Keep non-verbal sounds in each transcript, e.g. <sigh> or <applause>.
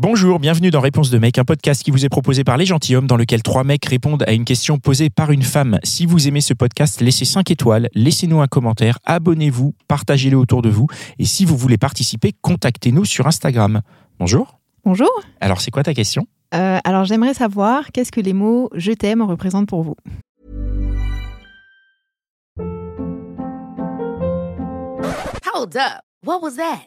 Bonjour, bienvenue dans Réponse de mec, un podcast qui vous est proposé par les gentilshommes dans lequel trois mecs répondent à une question posée par une femme. Si vous aimez ce podcast, laissez 5 étoiles, laissez-nous un commentaire, abonnez-vous, partagez-le autour de vous et si vous voulez participer, contactez-nous sur Instagram. Bonjour. Bonjour. Alors, c'est quoi ta question? Euh, alors j'aimerais savoir qu'est-ce que les mots je t'aime représentent pour vous. Hold up. What was that?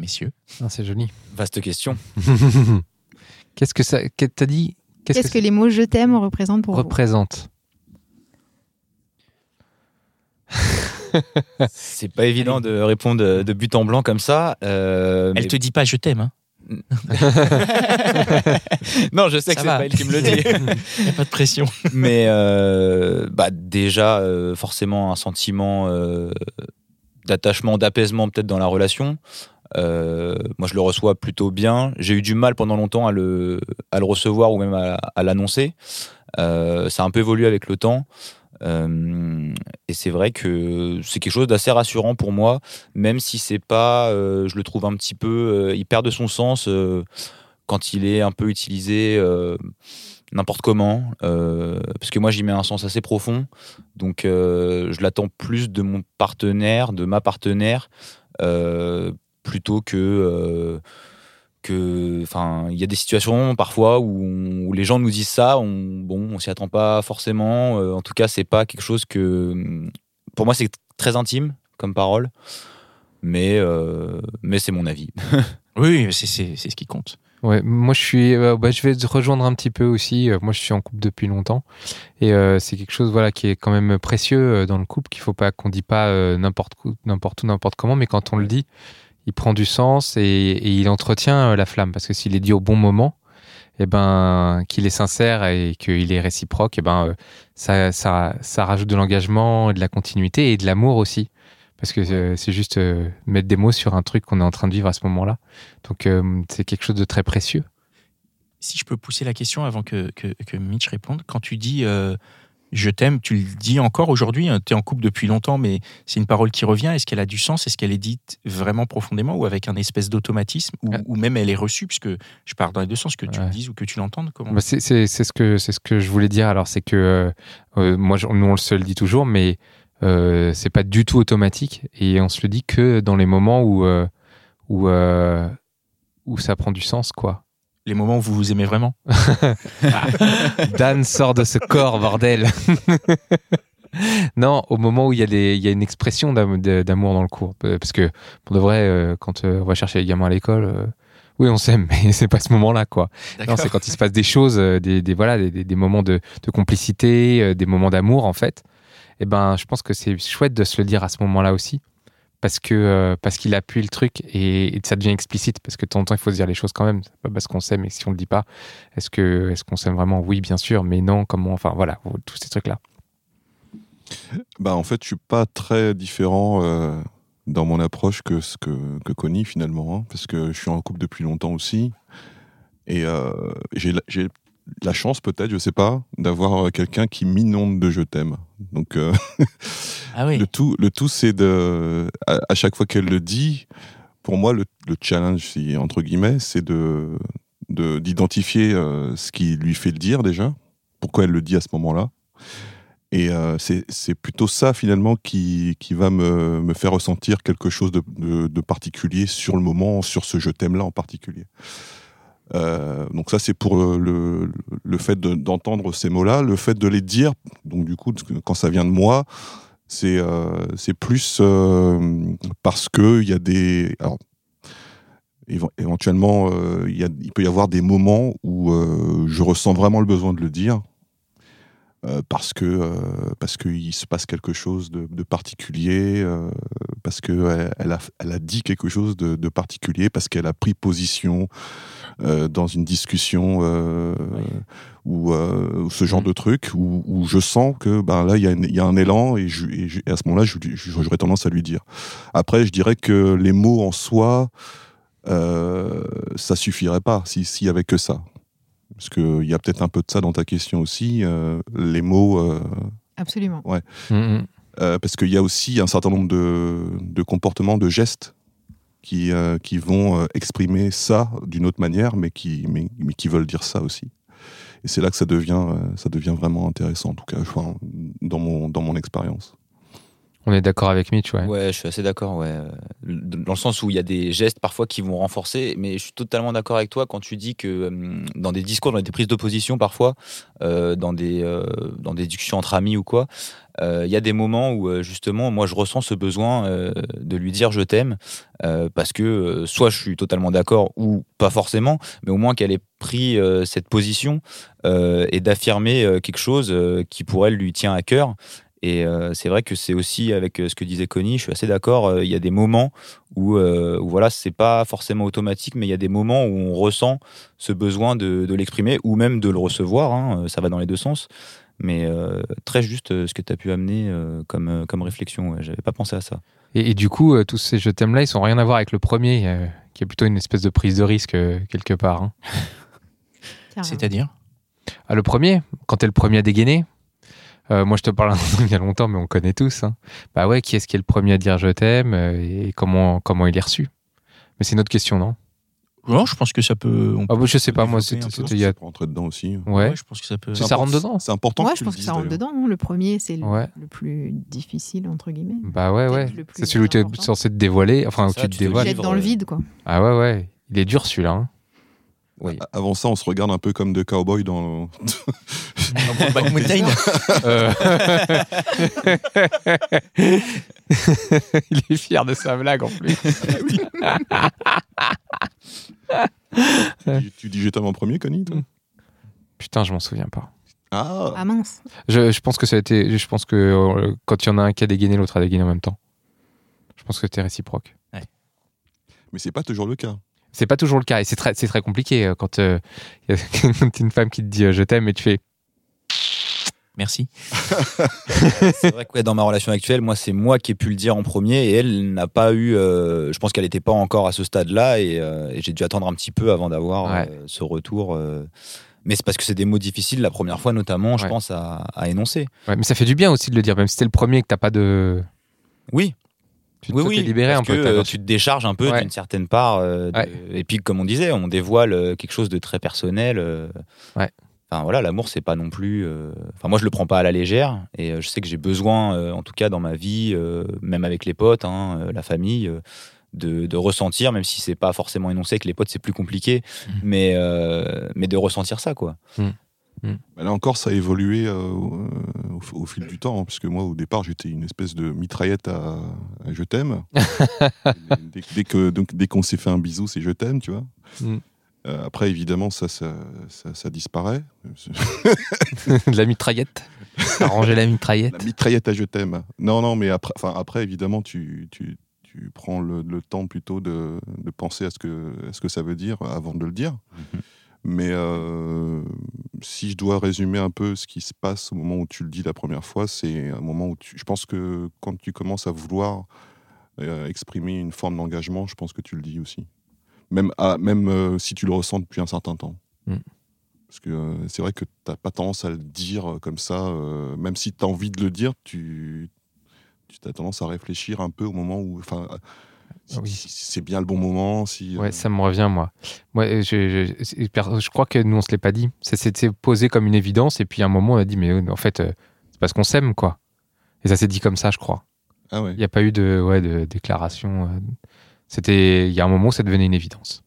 Messieurs. Ah, c'est joli. Vaste question. <laughs> Qu'est-ce que ça. T'as dit? Qu'est-ce que, les mots je t'aime représentent pour vous? Représente <laughs> C'est pas évident de répondre de, but en blanc comme ça. euh, Elle mais- te dit pas je t'aime, hein <laughs> non, je sais que c'est pas elle qui me le dit. Y a pas de pression. mais euh, bah, déjà, euh, forcément, un sentiment euh, d'attachement, d'apaisement peut-être dans la relation. Euh, moi, je le reçois plutôt bien. J'ai eu du mal pendant longtemps à le, à le recevoir ou même à, l'annoncer. Euh, ça a un peu évolué avec le temps. Euh, et c'est vrai que c'est quelque chose d'assez rassurant pour moi, même si c'est pas, je le trouve un petit peu, il perd de son sens quand il est un peu utilisé n'importe comment, parce que moi j'y mets un sens assez profond, donc je l'attends plus de mon partenaire, de ma partenaire, plutôt que euh, que, enfin, il y a des situations parfois où, on- où les gens nous disent ça, on, bon, on s'y attend pas forcément. euh, en tout cas, c'est pas quelque chose que, pour moi, c'est très intime comme parole, mais euh, mais c'est mon avis. <laughs> Oui, c'est c'est- c'est ce qui compte. Ouais, moi je suis, euh, bah, je vais te rejoindre un petit peu aussi. Euh, moi je suis en couple depuis longtemps et euh, c'est quelque chose voilà qui est quand même précieux euh, dans le couple qu'il faut pas qu'on dit pas euh, n'importe où, n'importe où, n'importe comment, mais quand on le dit, il prend du sens et, il entretient euh, la flamme parce que s'il est dit au bon moment, et ben qu'il est sincère et qu'il est réciproque, et ben euh, ça, ça, rajoute de l'engagement, et de la continuité et de l'amour aussi. Parce que euh, c'est juste mettre des mots sur un truc qu'on est en train de vivre à ce moment-là. Donc c'est quelque chose de très précieux. Si je peux pousser la question avant que, Mitch réponde, quand tu dis je t'aime, tu le dis encore aujourd'hui, tu es en couple depuis longtemps, mais c'est une parole qui revient. Est-ce qu'elle a du sens? Est-ce qu'elle est dite vraiment profondément ou avec un espèce d'automatisme ou, Ouais. ou même elle est reçue? Puisque je parle dans les deux sens, que tu Ouais. le dises ou que tu l'entendes comment? Bah, c'est c'est- c'est ce que c'est ce que je voulais dire. Alors c'est que euh, euh, moi je- nous on se le dit toujours, mais euh, c'est pas du tout automatique et on se le dit que dans les moments où euh, où où ça prend du sens quoi. Les moments où vous vous aimez vraiment <laughs> Dan sort de ce corps bordel. non, au moment où il y a des il y a une expression d'amour dans le cours, parce que pour de vrai euh, quand euh, on va chercher les gamins à l'école. euh, oui, on s'aime, mais <laughs> c'est pas ce moment-là, quoi. Non, c'est quand il se passe des choses, des, des- voilà, des, des- des moments de, de complicité, des moments d'amour, en fait. Et ben, je pense que c'est chouette de se le dire à ce moment-là aussi, parce que euh, parce qu'il appuie le truc et, ça devient explicite, parce que de temps en temps, il faut se dire les choses quand même. Pas parce qu'on s'aime et si on le dit pas, est-ce que est-ce qu'on s'aime vraiment? Oui, bien sûr, mais non, comment? Enfin, voilà, tous ces trucs-là. Bah, en fait, je suis pas très différent euh, dans mon approche que ce que, que Connie finalement, hein, parce que je suis en couple depuis longtemps aussi. Et euh, j'ai la- chance, peut-être, je sais pas, d'avoir euh, quelqu'un qui m'inonde de je t'aime. Donc, euh, <laughs> Ah oui. le tout, le tout c'est de. À, à chaque fois qu'elle le dit, pour moi, le, le challenge, si, entre guillemets, c'est de de- d'identifier euh, ce qui lui fait le dire déjà, pourquoi elle le dit à ce moment-là. Et euh, c'est c'est plutôt ça finalement qui, qui va me, me faire ressentir quelque chose de, de- de particulier sur le moment, sur ce je t'aime là en particulier. Euh, donc ça c'est pour le, le, fait de- d'entendre ces mots-là, le fait de les dire. Donc du coup quand ça vient de moi, c'est euh, plus euh, parce que il y a des alors, éve- éventuellement il peut y avoir des moments où je ressens vraiment le besoin de le dire euh, parce que euh, parce qu'il se passe quelque chose de, de particulier, euh, parce que elle, a, elle a dit quelque chose de, de particulier, parce qu'elle a pris position dans une discussion ou ce genre Mm. de truc où, où je sens que ben là il y, y a un élan et, je, et je- et à ce moment-là j'aurais tendance à lui dire. Après je dirais que les mots en soi ça suffirait pas si- s'il y avait que ça. Parce qu'il y a peut-être un peu de ça dans ta question aussi. euh, les mots, euh, Absolument. Mm, mm. euh, parce qu'il y a aussi un certain nombre de, de comportements, de gestes qui, euh, qui vont euh, exprimer ça d'une autre manière, mais qui, mais, mais qui veulent dire ça aussi. Et c'est là que ça devient, euh, ça devient vraiment intéressant, en tout cas, enfin, dans mon, dans mon expérience. On est d'accord avec Mitch, ouais. Ouais, je suis assez d'accord. Ouais. Euh, Dans le sens où il y a des gestes parfois qui vont renforcer, mais je suis totalement d'accord avec toi quand tu dis que hum, dans des discours, dans des prises d'opposition parfois, euh, dans, des, euh, dans des discussions entre amis ou quoi, euh, il y a des moments où euh, justement, moi je ressens ce besoin euh, de lui dire je t'aime, euh, parce que euh, soit je suis totalement d'accord ou pas forcément, mais au moins qu'elle ait pris euh, cette position euh, et d'affirmer euh, quelque chose euh, qui pour elle lui tient à cœur. Et euh, c'est vrai que c'est aussi avec euh, ce que disait Connie, je suis assez d'accord. euh, Il y a des moments où, euh, où voilà, c'est pas forcément automatique, mais il y a des moments où on ressent ce besoin de, de l'exprimer ou même de le recevoir. hein, ça va dans les deux sens. Mais euh, très juste euh, ce que tu as pu amener euh, comme, comme réflexion. Ouais, J'avais pas pensé à ça. Et, et du coup, euh, tous ces je t'aime là, ils sont rien à voir avec le premier, euh, qui est plutôt une espèce de prise de risque euh, quelque part. hein. C'est-à-dire? Ah, le premier, quand t'es le premier à dégainer, euh, moi je te parle <laughs> il y a longtemps, mais on connaît tous. hein. Bah ouais, qui est-ce qui est le premier à dire je t'aime euh, et comment, comment il est reçu? Mais c'est une autre question, non? Non, je pense que ça peut. on Ah peut bah, je sais pas, moi c'était peu. c'était il y a. Ça peut rentrer dedans aussi. Ouais. je pense que ça peut. Ça rentre dedans? C'est important Moi, que je tu pense que dises, ça rentre dedans. hein. Le premier, c'est le, Ouais. le plus difficile, entre guillemets. Bah ouais, ouais. C'est celui où tu es censé te dévoiler, enfin où C'est tu ça, te tu te dévoiles. Dans le vide, quoi. Ah ouais, ouais. Il est dur celui-là. hein. Oui. Avant ça, on se regarde un peu comme deux cowboys dans. <laughs> Back Mountain. Euh. <laughs> il est fier de sa blague en plus. <laughs> tu, tu dis je t'aime en premier, Connie toi? Putain, je m'en souviens pas. Ah, Ah mince. Je, je pense que ça a été. Je pense que euh, quand il y en a un qui a dégainé, l'autre a dégainé en même temps. Je pense que c'était réciproque. mais c'est pas toujours le cas. C'est pas toujours le cas et c'est très, c'est très compliqué euh, quand euh, il <laughs> y a quand une femme qui te dit euh, je t'aime et tu fais Merci. <laughs> C'est vrai que ouais, dans ma relation actuelle, moi, c'est moi qui ai pu le dire en premier et elle n'a pas eu. euh, je pense qu'elle n'était pas encore à ce stade-là et, euh, et j'ai dû attendre un petit peu avant d'avoir Ouais. euh, ce retour. euh. mais c'est parce que c'est des mots difficiles la première fois, notamment, je Ouais. pense, à, à énoncer. Ouais, mais ça fait du bien aussi de le dire, même si t'es le premier et que t'as pas de. Oui, Tu oui, te oui. un peu. que, tu te décharges un peu Ouais. d'une certaine part. euh, de-. Et puis, comme on disait, on dévoile euh, quelque chose de très personnel. euh. Ouais. Enfin voilà, l'amour c'est pas non plus. euh, Enfin moi je le prends pas à la légère et je sais que j'ai besoin, en tout cas dans ma vie, même avec les potes, hein, la famille, de, de ressentir, même si c'est pas forcément énoncé que les potes c'est plus compliqué, Mhm. mais mais de ressentir ça quoi. Bah, Là encore, ça a évolué euh, au, au- fil du temps, hein, parce que moi, au départ, j'étais une espèce de mitraillette à, à je t'aime. <laughs> dès, dès que donc, dès qu'on s'est fait un bisou, c'est je t'aime, tu vois. Mm. Euh, après, évidemment, ça, ça, ça, ça disparaît. de <laughs> <laughs> la mitraillette. T'as rangé la mitraillette. La mitraillette à je t'aime. Non, non, mais après, enfin, après évidemment, tu, tu, tu prends le, le temps plutôt de, de penser à ce, que, à ce que ça veut dire avant de le dire. Mhm. Mais euh, si je dois résumer un peu ce qui se passe au moment où tu le dis la première fois, c'est un moment où tu, je pense que quand tu commences à vouloir euh, exprimer une forme d'engagement, je pense que tu le dis aussi. Même, à- même euh, si tu le ressens depuis un certain temps. Mm. Parce que c'est vrai que tu n'as pas tendance à le dire comme ça, même si tu as envie de le dire, tu, tu as tendance à réfléchir un peu au moment où. Enfin, oui. si c'est bien le bon moment. Si, euh, Ouais, ça me revient, moi. Moi, euh, je, je, je crois que nous, on se l'est pas dit. Ça s'était posé comme une évidence, et puis à un moment, on a dit, mais euh, en fait, c'est parce qu'on s'aime, quoi. Et ça s'est dit comme ça, je crois. Ah ouais. Il n'y a pas eu de, ouais, de déclaration. C'était, il y a un moment où ça devenait une évidence.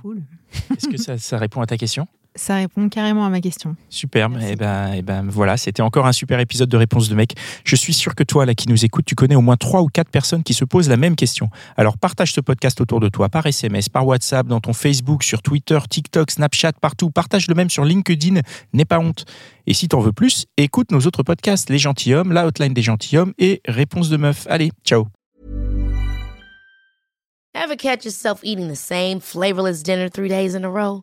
Cool. Est-ce que ça, ça répond à ta question? Ça répond carrément à ma question. Superbe. Et ben, et ben voilà, c'était encore un super épisode de Réponse de mec. Je suis sûr que toi, là, qui nous écoutes, tu connais au moins trois ou quatre personnes qui se posent la même question. Alors partage ce podcast autour de toi, par SMS, par WhatsApp, dans ton Facebook, sur Twitter, TikTok, Snapchat, partout. Partage le même sur LinkedIn. N'aie pas honte. Et si t'en veux plus, écoute nos autres podcasts, Les Gentilhommes, La Hotline des Gentilhommes et Réponse de meuf. Allez, ciao. Ever catch yourself eating the same flavorless dinner three days in a row?